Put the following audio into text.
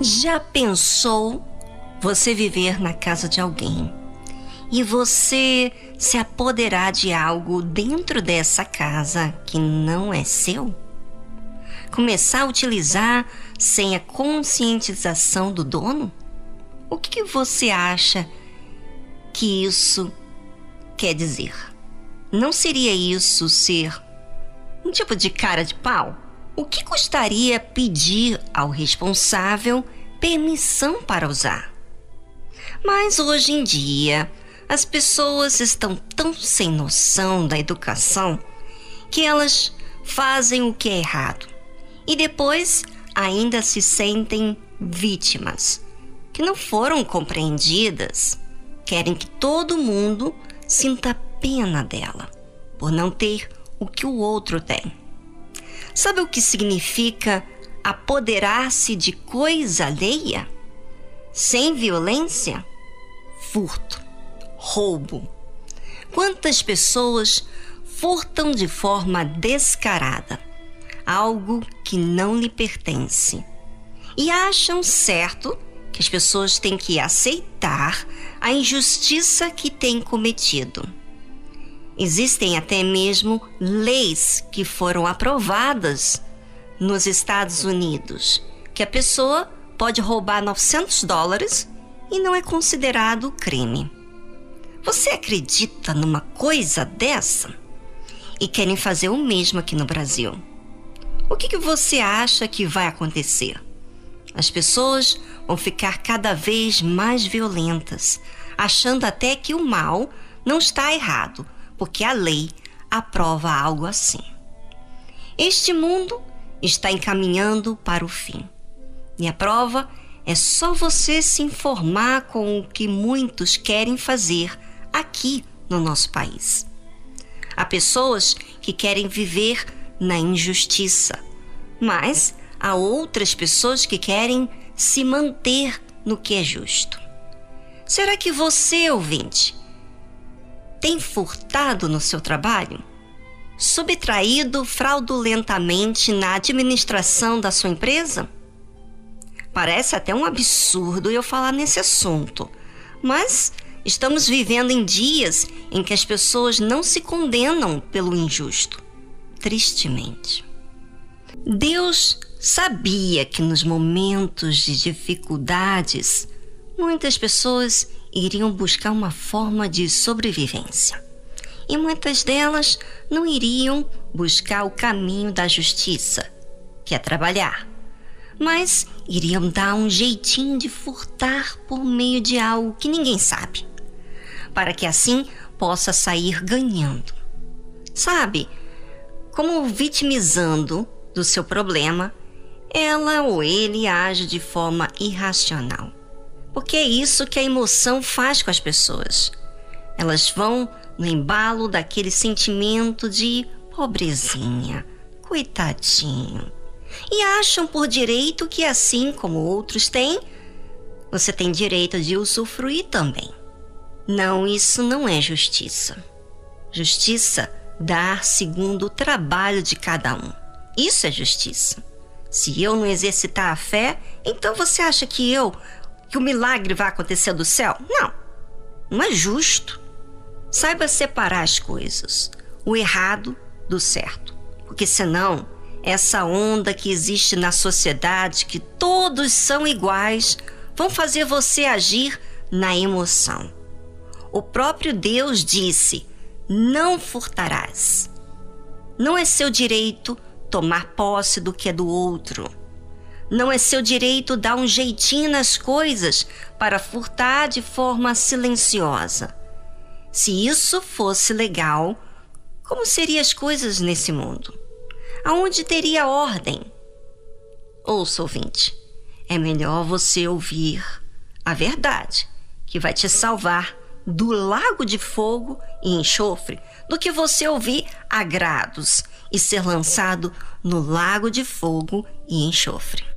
Já pensou você viver na casa de alguém e você se apoderar de algo dentro dessa casa que não é seu? Começar a utilizar sem a conscientização do dono? O que você acha que isso quer dizer? Não seria isso ser um tipo de cara de pau? O que custaria pedir ao responsável permissão para usar? Mas hoje em dia, as pessoas estão tão sem noção da educação que elas fazem o que é errado e depois ainda se sentem vítimas, que não foram compreendidas, querem que todo mundo sinta pena dela por não ter o que o outro tem. Sabe o que significa apoderar-se de coisa alheia? Sem violência? Furto, roubo. Quantas pessoas furtam de forma descarada algo que não lhe pertence e acham certo que as pessoas têm que aceitar a injustiça que têm cometido Existem até mesmo leis que foram aprovadas nos Estados Unidos que a pessoa pode roubar 900 dólares e não é considerado crime. Você acredita numa coisa dessa? E querem fazer o mesmo aqui no Brasil. O que, que você acha que vai acontecer? As pessoas vão ficar cada vez mais violentas, achando até que o mal não está errado, porque a lei aprova algo assim. Este mundo está encaminhando para o fim. E a prova é só você se informar com o que muitos querem fazer aqui no nosso país. Há pessoas que querem viver na injustiça, mas há outras pessoas que querem se manter no que é justo. Será que você, ouvinte, tem furtado no seu trabalho? Subtraído fraudulentamente na administração da sua empresa? Parece até um absurdo eu falar nesse assunto, mas estamos vivendo em dias em que as pessoas não se condenam pelo injusto. Tristemente. Deus sabia que nos momentos de dificuldades, muitas pessoas iriam buscar uma forma de sobrevivência. E muitas delas não iriam buscar o caminho da justiça, que é trabalhar, mas iriam dar um jeitinho de furtar por meio de algo que ninguém sabe, para que assim possa sair ganhando. Sabe, como vitimizando do seu problema, ela ou ele age de forma irracional porque é isso que a emoção faz com as pessoas. Elas vão no embalo daquele sentimento de pobrezinha, coitadinho. E acham por direito que, assim como outros têm, você tem direito de usufruir também. Não, isso não é justiça. Justiça dar segundo o trabalho de cada um. Isso é justiça. Se eu não exercitar a fé, então você acha que eu que o milagre vai acontecer do céu? Não. Não é justo. Saiba separar as coisas, o errado do certo. Porque senão, essa onda que existe na sociedade, que todos são iguais, vão fazer você agir na emoção. O próprio Deus disse: não furtarás. Não é seu direito tomar posse do que é do outro. Não é seu direito dar um jeitinho nas coisas para furtar de forma silenciosa. Se isso fosse legal, como seriam as coisas nesse mundo? Aonde teria ordem? Ouça, ouvinte, é melhor você ouvir a verdade, que vai te salvar do lago de fogo e enxofre, do que você ouvir agrados e ser lançado no lago de fogo e enxofre.